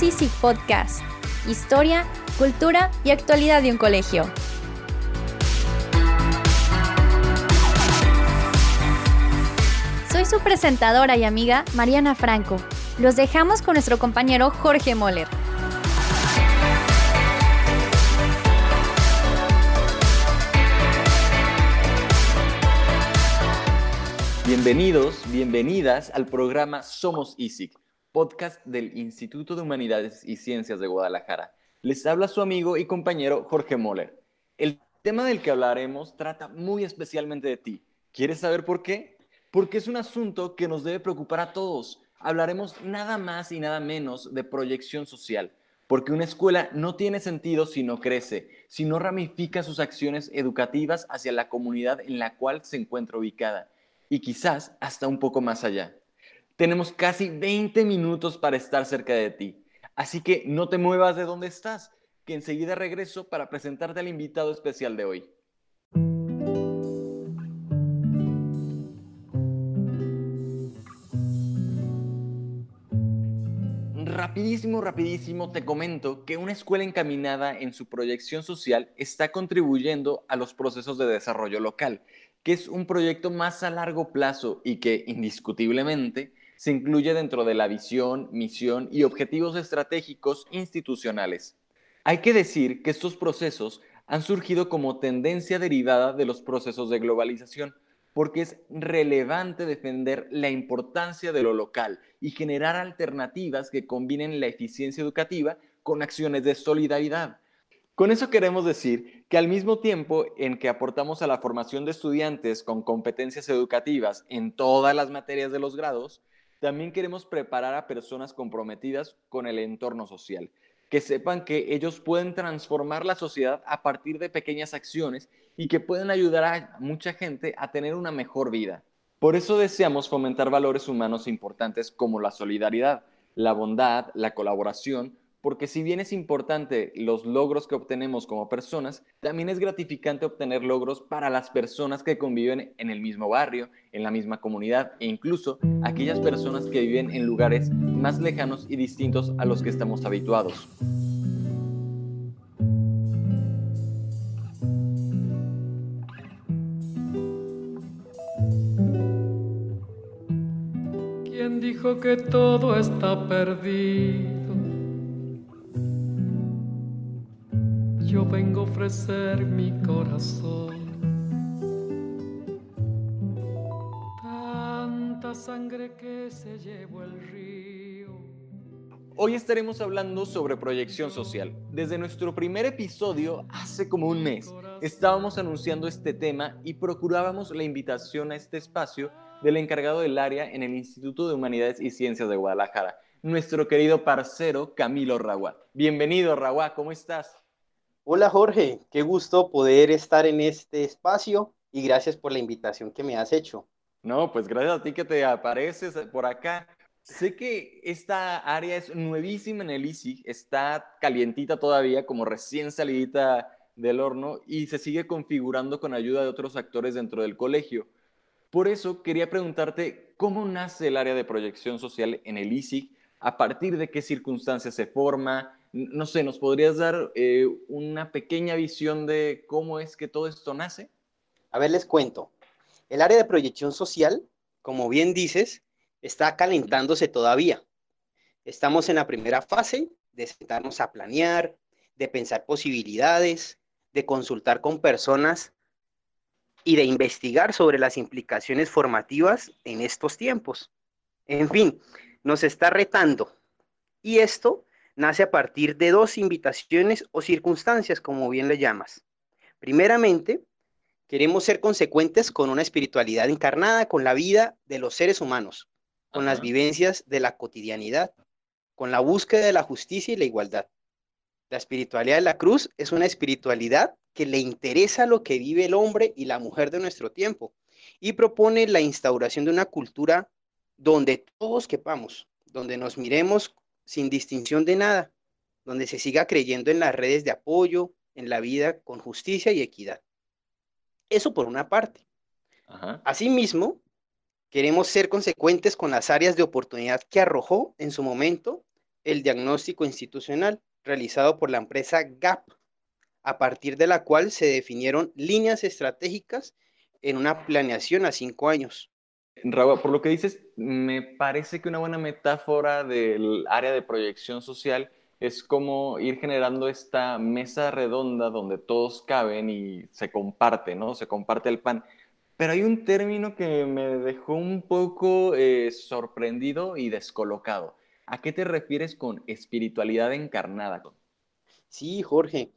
Somos Easy Podcast. Historia, cultura y actualidad de un colegio. Soy su presentadora y amiga Mariana Franco. Los dejamos con nuestro compañero Jorge Moller. Bienvenidos, bienvenidas al programa Somos ISIC, podcast del Instituto de Humanidades y Ciencias de Guadalajara. Les habla su amigo y compañero Jorge Moller. El tema del que hablaremos trata muy especialmente de ti. ¿Quieres saber por qué? Porque es un asunto que nos debe preocupar a todos. Hablaremos nada más y nada menos de proyección social, porque una escuela no tiene sentido si no crece, si no ramifica sus acciones educativas hacia la comunidad en la cual se encuentra ubicada y quizás hasta un poco más allá. Tenemos casi 20 minutos para estar cerca de ti, así que no te muevas de donde estás, que enseguida regreso para presentarte al invitado especial de hoy. Rapidísimo, rapidísimo te comento que una escuela encaminada en su proyección social está contribuyendo a los procesos de desarrollo local que es un proyecto más a largo plazo y que indiscutiblemente se incluye dentro de la visión, misión y objetivos estratégicos institucionales. Hay que decir que estos procesos han surgido como tendencia derivada de los procesos de globalización, porque es relevante defender la importancia de lo local y generar alternativas que combinen la eficiencia educativa con acciones de solidaridad, con eso queremos decir que al mismo tiempo en que aportamos a la formación de estudiantes con competencias educativas en todas las materias de los grados, también queremos preparar a personas comprometidas con el entorno social, que sepan que ellos pueden transformar la sociedad a partir de pequeñas acciones y que pueden ayudar a mucha gente a tener una mejor vida. Por eso deseamos fomentar valores humanos importantes como la solidaridad, la bondad, la colaboración, porque si bien es importante los logros que obtenemos como personas, también es gratificante obtener logros para las personas que conviven en el mismo barrio, en la misma comunidad e incluso aquellas personas que viven en lugares más lejanos y distintos a los que estamos habituados. ¿Quién dijo que todo está perdido? Vengo a ofrecer mi corazón. Tanta sangre que se llevó el río. Hoy estaremos hablando sobre proyección social. Desde nuestro primer episodio, hace como un mes, estábamos anunciando este tema y procurábamos la invitación a este espacio del encargado del área en el Instituto de Humanidades y Ciencias de Guadalajara, nuestro querido parcero Camilo Raguá. Bienvenido, Raguá, ¿cómo estás? Hola Jorge, qué gusto poder estar en este espacio y gracias por la invitación que me has hecho. No, pues gracias a ti que te apareces por acá. Sé que esta área es nuevísima en el ISIG, está calientita todavía, como recién salidita del horno, y se sigue configurando con ayuda de otros actores dentro del colegio. Por eso quería preguntarte cómo nace el área de proyección social en el ISIG, a partir de qué circunstancias se forma, no sé, ¿nos podrías dar eh, una pequeña visión de cómo es que todo esto nace? A ver, les cuento. El área de proyección social, como bien dices, está calentándose todavía. Estamos en la primera fase de sentarnos a planear, de pensar posibilidades, de consultar con personas y de investigar sobre las implicaciones formativas en estos tiempos. En fin, nos está retando. Y esto nace a partir de dos invitaciones o circunstancias, como bien le llamas. Primeramente, queremos ser consecuentes con una espiritualidad encarnada, con la vida de los seres humanos, con las vivencias de la cotidianidad, con la búsqueda de la justicia y la igualdad. La espiritualidad de la cruz es una espiritualidad que le interesa lo que vive el hombre y la mujer de nuestro tiempo y propone la instauración de una cultura donde todos quepamos, donde nos miremos sin distinción de nada, donde se siga creyendo en las redes de apoyo, en la vida con justicia y equidad. Eso por una parte. Asimismo, queremos ser consecuentes con las áreas de oportunidad que arrojó en su momento el diagnóstico institucional realizado por la empresa GAP, a partir de la cual se definieron líneas estratégicas en una planeación a cinco años. Raúl, por lo que dices, me parece que una buena metáfora del área de proyección social es como ir generando esta mesa redonda donde todos caben y se comparte, ¿no? Se comparte el pan. Pero hay un término que me dejó un poco eh, sorprendido y descolocado. ¿A qué te refieres con espiritualidad encarnada? Sí, Jorge.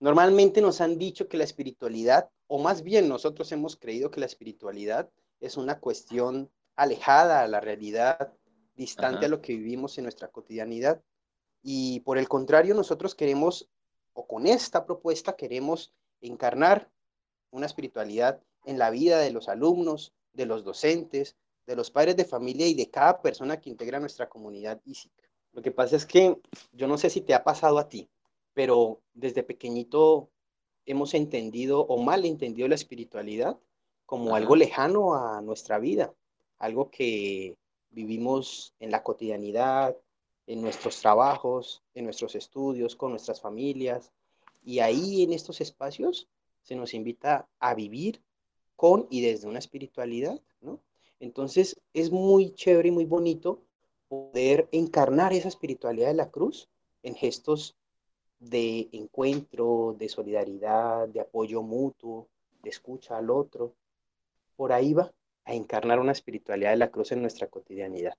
Normalmente nos han dicho que la espiritualidad, o más bien nosotros hemos creído que la espiritualidad es una cuestión alejada a la realidad, distante a lo que vivimos en nuestra cotidianidad. Y por el contrario, nosotros queremos, o con esta propuesta queremos encarnar una espiritualidad en la vida de los alumnos, de los docentes, de los padres de familia y de cada persona que integra nuestra comunidad ISIC. Lo que pasa es que yo no sé si te ha pasado a ti, pero desde pequeñito hemos entendido o mal entendido la espiritualidad como algo lejano a nuestra vida, algo que vivimos en la cotidianidad, en nuestros trabajos, en nuestros estudios, con nuestras familias. Y ahí en estos espacios se nos invita a vivir con y desde una espiritualidad, ¿no? Entonces es muy chévere y muy bonito poder encarnar esa espiritualidad de la cruz en gestos de encuentro, de solidaridad, de apoyo mutuo, de escucha al otro. Por ahí va a encarnar una espiritualidad de la cruz en nuestra cotidianidad.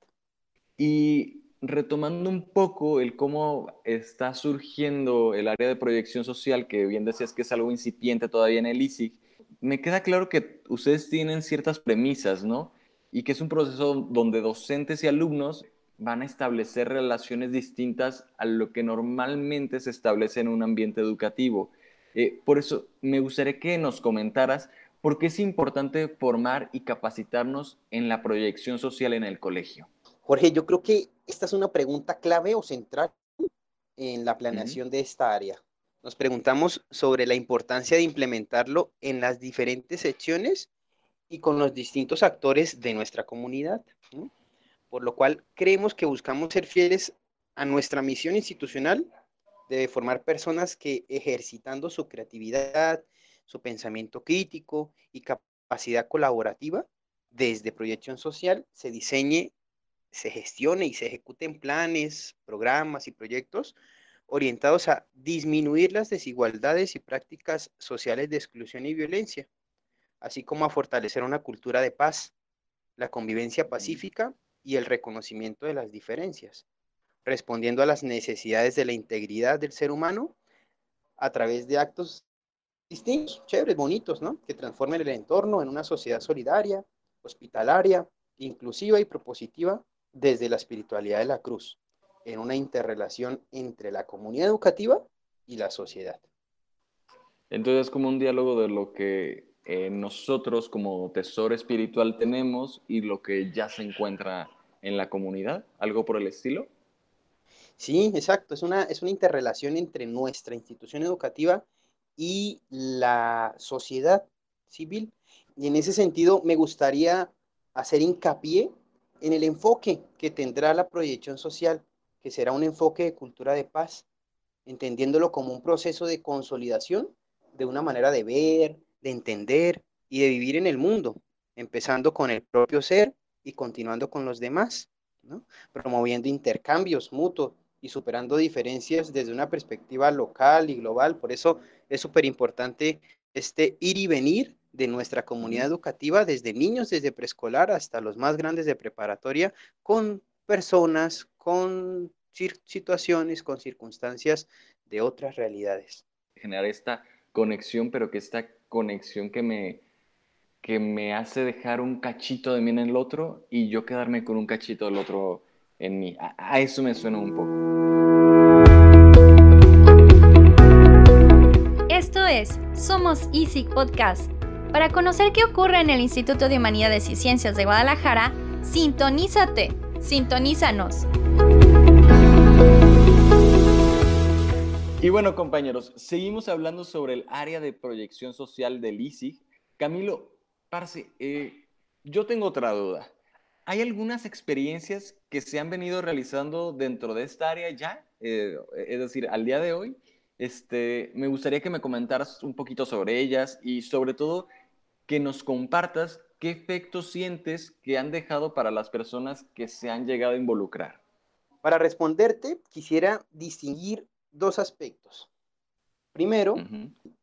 Y retomando un poco el cómo está surgiendo el área de proyección social, que bien decías que es algo incipiente todavía en el ISIC, me queda claro que ustedes tienen ciertas premisas, ¿no? Y que es un proceso donde docentes y alumnos van a establecer relaciones distintas a lo que normalmente se establece en un ambiente educativo. Eh, por eso me gustaría que nos comentaras por qué es importante formar y capacitarnos en la proyección social en el colegio. Jorge, yo creo que esta es una pregunta clave o central en la planeación de esta área. Nos preguntamos sobre la importancia de implementarlo en las diferentes secciones y con los distintos actores de nuestra comunidad, por lo cual creemos que buscamos ser fieles a nuestra misión institucional de formar personas que ejercitando su creatividad, su pensamiento crítico y capacidad colaborativa, desde proyección social se diseñe se gestione y se ejecuten planes, programas y proyectos orientados a disminuir las desigualdades y prácticas sociales de exclusión y violencia, así como a fortalecer una cultura de paz, la convivencia pacífica y el reconocimiento de las diferencias, respondiendo a las necesidades de la integridad del ser humano a través de actos distintos, chéveres, bonitos, ¿no? Que transformen el entorno en una sociedad solidaria, hospitalaria, inclusiva y propositiva desde la espiritualidad de la cruz, en una interrelación entre la comunidad educativa y la sociedad. Entonces es como un diálogo de lo que eh, nosotros como tesoro espiritual tenemos y lo que ya se encuentra en la comunidad, algo por el estilo. Sí, exacto, es una, es una interrelación entre nuestra institución educativa y la sociedad civil. Y en ese sentido me gustaría hacer hincapié en el enfoque que tendrá la proyección social, que será un enfoque de cultura de paz, entendiéndolo como un proceso de consolidación de una manera de ver, de entender y de vivir en el mundo, empezando con el propio ser y continuando con los demás, promoviendo intercambios mutuos y superando diferencias desde una perspectiva local y global. Por eso es súper importante este ir y venir de nuestra comunidad educativa, desde niños, desde preescolar hasta los más grandes de preparatoria, con personas, con situaciones, con circunstancias de otras realidades. Generar esta conexión, pero que esta conexión que me, que me hace dejar un cachito de mí en el otro y yo quedarme con un cachito del otro en mí. A, eso me suena un poco. Esto es Somos Easy Podcast para conocer qué ocurre en el Instituto de Humanidades y Ciencias de Guadalajara, sintonízate, sintonízanos. Y bueno, compañeros, seguimos hablando sobre el área de proyección social del ISIG. Camilo, Parce, eh, yo tengo otra duda. ¿Hay algunas experiencias que se han venido realizando dentro de esta área ya? Eh, es decir, al día de hoy. Este, me gustaría que me comentaras un poquito sobre ellas y sobre todo que nos compartas qué efectos sientes que han dejado para las personas que se han llegado a involucrar. Para responderte, quisiera distinguir dos aspectos. Primero,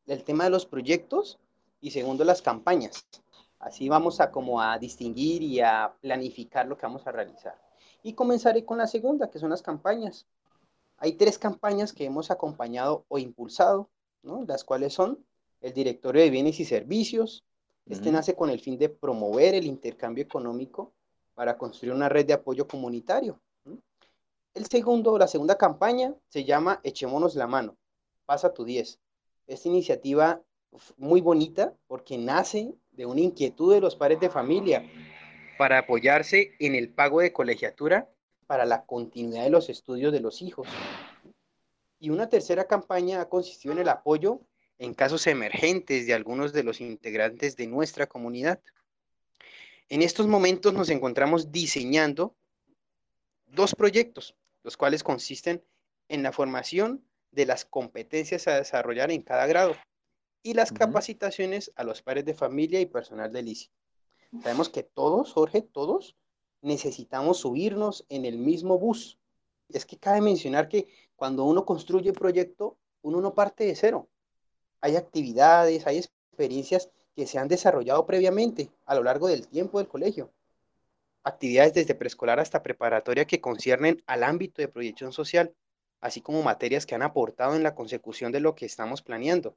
el tema de los proyectos y segundo, las campañas. Así vamos a como a distinguir y a planificar lo que vamos a realizar. Y comenzaré con la segunda, que son las campañas. Hay tres campañas que hemos acompañado o impulsado, ¿no? las cuales son el Directorio de Bienes y Servicios. Este nace con el fin de promover el intercambio económico para construir una red de apoyo comunitario. El segundo, la segunda campaña se llama Echémonos la mano, pasa tu 10. Esta iniciativa muy bonita porque nace de una inquietud de los padres de familia para apoyarse en el pago de colegiatura para la continuidad de los estudios de los hijos. Y una tercera campaña ha consistido en el apoyo en casos emergentes de algunos de los integrantes de nuestra comunidad. En estos momentos nos encontramos diseñando dos proyectos los cuales consisten en la formación de las competencias a desarrollar en cada grado y las capacitaciones a los padres de familia y personal del ICI. Sabemos que todos, Jorge, todos necesitamos subirnos en el mismo bus. Es que cabe mencionar que cuando uno construye un proyecto, uno no parte de cero. Hay actividades, hay experiencias que se han desarrollado previamente a lo largo del tiempo del colegio actividades desde preescolar hasta preparatoria que conciernen al ámbito de proyección social, así como materias que han aportado en la consecución de lo que estamos planeando.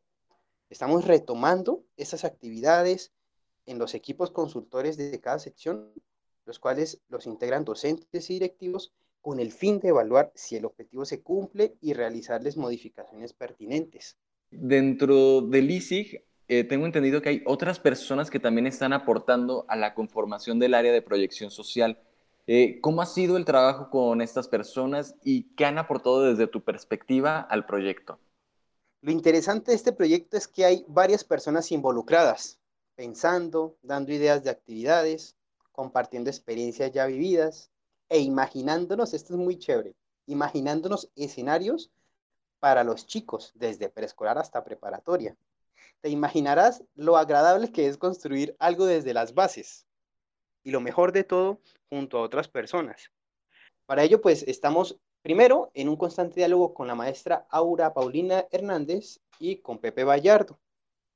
Estamos retomando estas actividades en los equipos consultores de cada sección, los cuales los integran docentes y directivos con el fin de evaluar si el objetivo se cumple y realizarles modificaciones pertinentes. Dentro del ISIG eh, tengo entendido que hay otras personas que también están aportando a la conformación del área de proyección social. Eh, ¿Cómo ha sido el trabajo con estas personas y qué han aportado desde tu perspectiva al proyecto? Lo interesante de este proyecto es que hay varias personas involucradas, pensando, dando ideas de actividades, compartiendo experiencias ya vividas e imaginándonos, esto es muy chévere, imaginándonos escenarios para los chicos, desde preescolar hasta preparatoria te imaginarás lo agradable que es construir algo desde las bases y lo mejor de todo, junto a otras personas. Para ello, pues estamos primero en un constante diálogo con la maestra Aura Paulina Hernández y con Pepe Vallardo.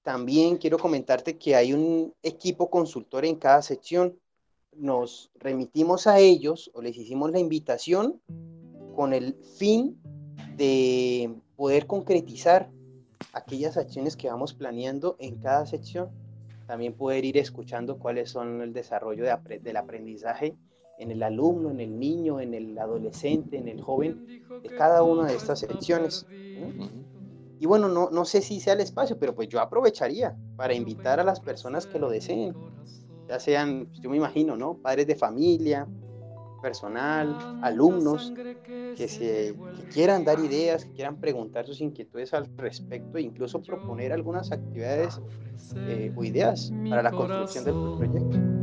También quiero comentarte que hay un equipo consultor en cada sección. Nos remitimos a ellos o les hicimos la invitación con el fin de poder concretizar aquellas acciones que vamos planeando en cada sección. También poder ir escuchando cuáles son el desarrollo del aprendizaje en el alumno, en el niño, en el adolescente, en el joven, de cada una de estas secciones. Y bueno, no, no sé si sea el espacio, pero pues yo aprovecharía para invitar a las personas que lo deseen, ya sean, yo me imagino, ¿no? Padres de familia, personal, alumnos que, se, quieran dar ideas, que quieran preguntar sus inquietudes al respecto e incluso proponer algunas actividades eh, o ideas para la construcción del proyecto.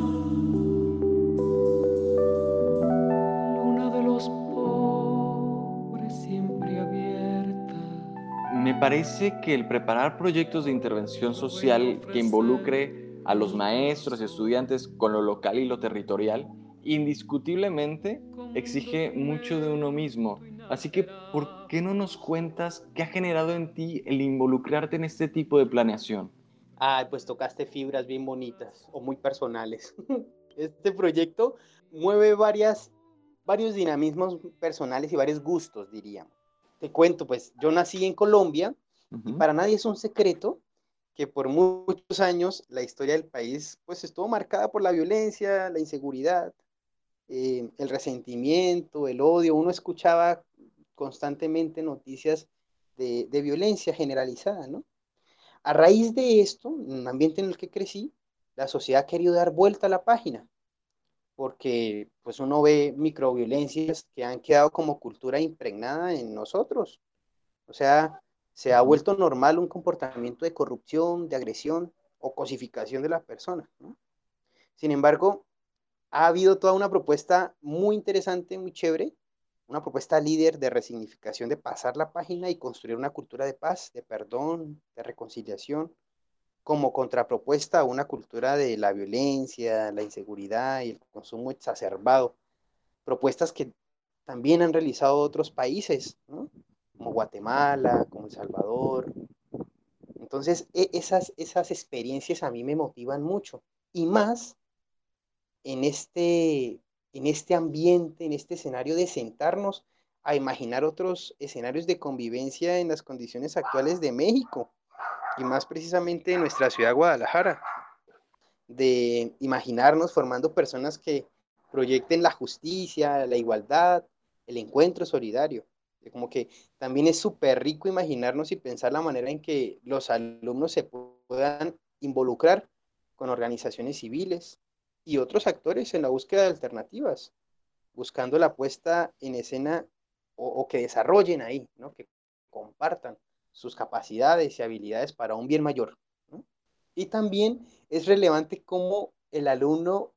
Me parece que el preparar proyectos de intervención social que involucre a los maestros y estudiantes con lo local y lo territorial indiscutiblemente exige mucho de uno mismo. Así que, ¿por qué no nos cuentas qué ha generado en ti el involucrarte en este tipo de planeación? Ay, pues tocaste fibras bien bonitas o muy personales. Este proyecto mueve varios dinamismos personales y varios gustos, diríamos. Te cuento, pues yo nací en Colombia y para nadie es un secreto que por muchos años la historia del país pues estuvo marcada por la violencia, la inseguridad, eh, el resentimiento, el odio. Uno escuchaba constantemente noticias de, de, violencia generalizada, ¿no? A raíz de esto, en un ambiente en el que crecí, la sociedad ha querido dar vuelta a la página, porque pues uno ve microviolencias que han quedado como cultura impregnada en nosotros. O sea, se ha vuelto normal un comportamiento de corrupción, de agresión o cosificación de la persona. Sin embargo, ha habido toda una propuesta muy interesante, muy chévere, una propuesta líder de resignificación, de pasar la página y construir una cultura de paz, de perdón, de reconciliación, como contrapropuesta a una cultura de la violencia, la inseguridad y el consumo exacerbado. Propuestas que también han realizado otros países, como Guatemala, como El Salvador. Entonces, e, esas, esas experiencias a mí me motivan mucho. Y más en este, en este ambiente, en este escenario de sentarnos a imaginar otros escenarios de convivencia en las condiciones actuales de México y más precisamente en nuestra ciudad Guadalajara, de imaginarnos formando personas que proyecten la justicia, la igualdad, el encuentro solidario. Como que también es súper rico imaginarnos y pensar la manera en que los alumnos se puedan involucrar con organizaciones civiles y otros actores en la búsqueda de alternativas, buscando la puesta en escena o, que desarrollen ahí, ¿no? que compartan sus capacidades y habilidades para un bien mayor. Y también es relevante cómo el alumno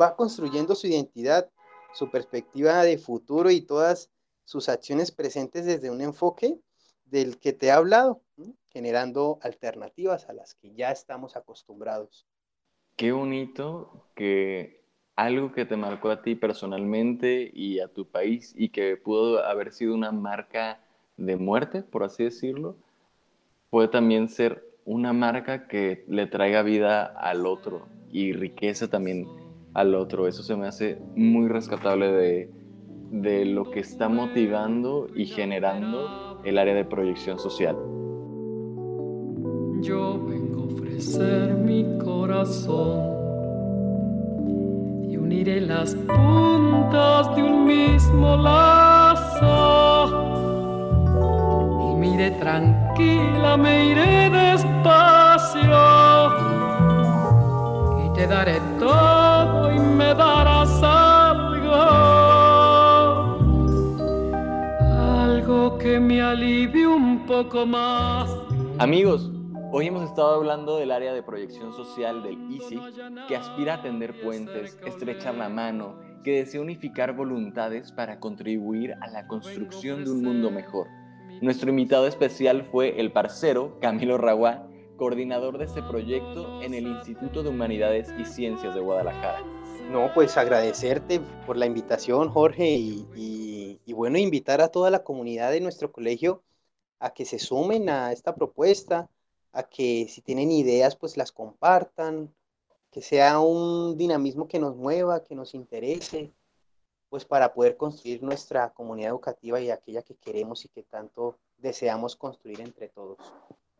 va construyendo su identidad, su perspectiva de futuro y todas sus acciones presentes desde un enfoque del que te he hablado, generando alternativas a las que ya estamos acostumbrados. Qué bonito que algo que te marcó a ti personalmente y a tu país y que pudo haber sido una marca de muerte, por así decirlo, puede también ser una marca que le traiga vida al otro y riqueza también al otro. Eso se me hace muy rescatable de, de lo que está motivando y generando el área de proyección social. Yo vengo a ofrecer mi corazón y uniré las puntas de un mismo lazo tranquila, me iré despacio y te daré todo y me darás algo, algo que me alivie un poco más. Amigos, Hoy hemos estado hablando del área de proyección social del ISIC, que aspira a tender puentes, estrechar la mano, que desea unificar voluntades para contribuir a la construcción de un mundo mejor. Nuestro invitado especial fue el parcero Camilo Raguá, coordinador de este proyecto en el Instituto de Humanidades y Ciencias de Guadalajara. No, pues agradecerte por la invitación, Jorge, y, bueno, invitar a toda la comunidad de nuestro colegio a que se sumen a esta propuesta, a que si tienen ideas, pues las compartan, que sea un dinamismo que nos mueva, que nos interese, pues para poder construir nuestra comunidad educativa y aquella que queremos y que tanto deseamos construir entre todos.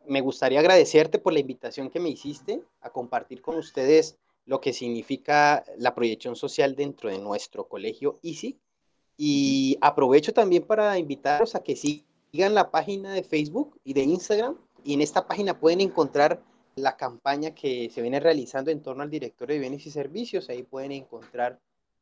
Me gustaría agradecerte por la invitación que me hiciste a compartir con ustedes lo que significa la proyección social dentro de nuestro colegio ISIC y aprovecho también para invitarlos a que sigan la página de Facebook y de Instagram y en esta página pueden encontrar la campaña que se viene realizando en torno al director de bienes y servicios. Ahí pueden encontrar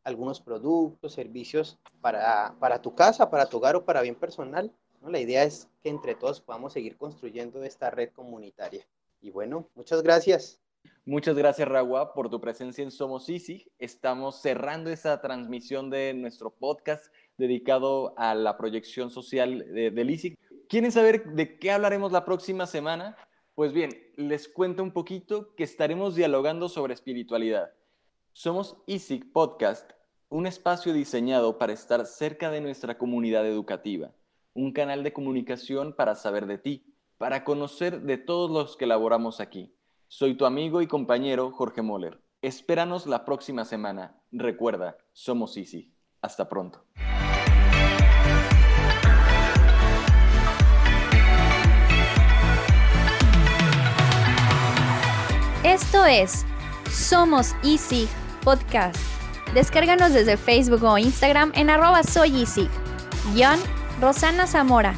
algunos productos, servicios para, para tu casa, para tu hogar o para bien personal. ¿no? La idea es que entre todos podamos seguir construyendo esta red comunitaria. Y bueno, muchas gracias. Muchas gracias, Ragua, por tu presencia en Somos ISIG. Estamos cerrando esta transmisión de nuestro podcast dedicado a la proyección social de, del ISIG. ¿Quieren saber de qué hablaremos la próxima semana? Pues bien, les cuento un poquito que estaremos dialogando sobre espiritualidad. Somos ISIC Podcast, un espacio diseñado para estar cerca de nuestra comunidad educativa, un canal de comunicación para saber de ti, para conocer de todos los que laboramos aquí. Soy tu amigo y compañero Jorge Moller. Espéranos la próxima semana. Recuerda, somos ISIC. Hasta pronto. Esto es Somos Easy Podcast. Descárganos desde Facebook o Instagram en arroba soyisig. Guión, Rosana Zamora.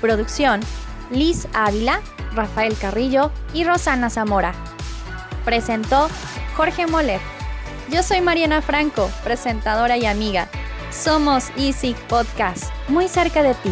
Producción, Liz Ávila, Rafael Carrillo y Rosana Zamora. Presentó Jorge Moller. Yo soy Mariana Franco, presentadora y amiga. Somos Easy Podcast, muy cerca de ti.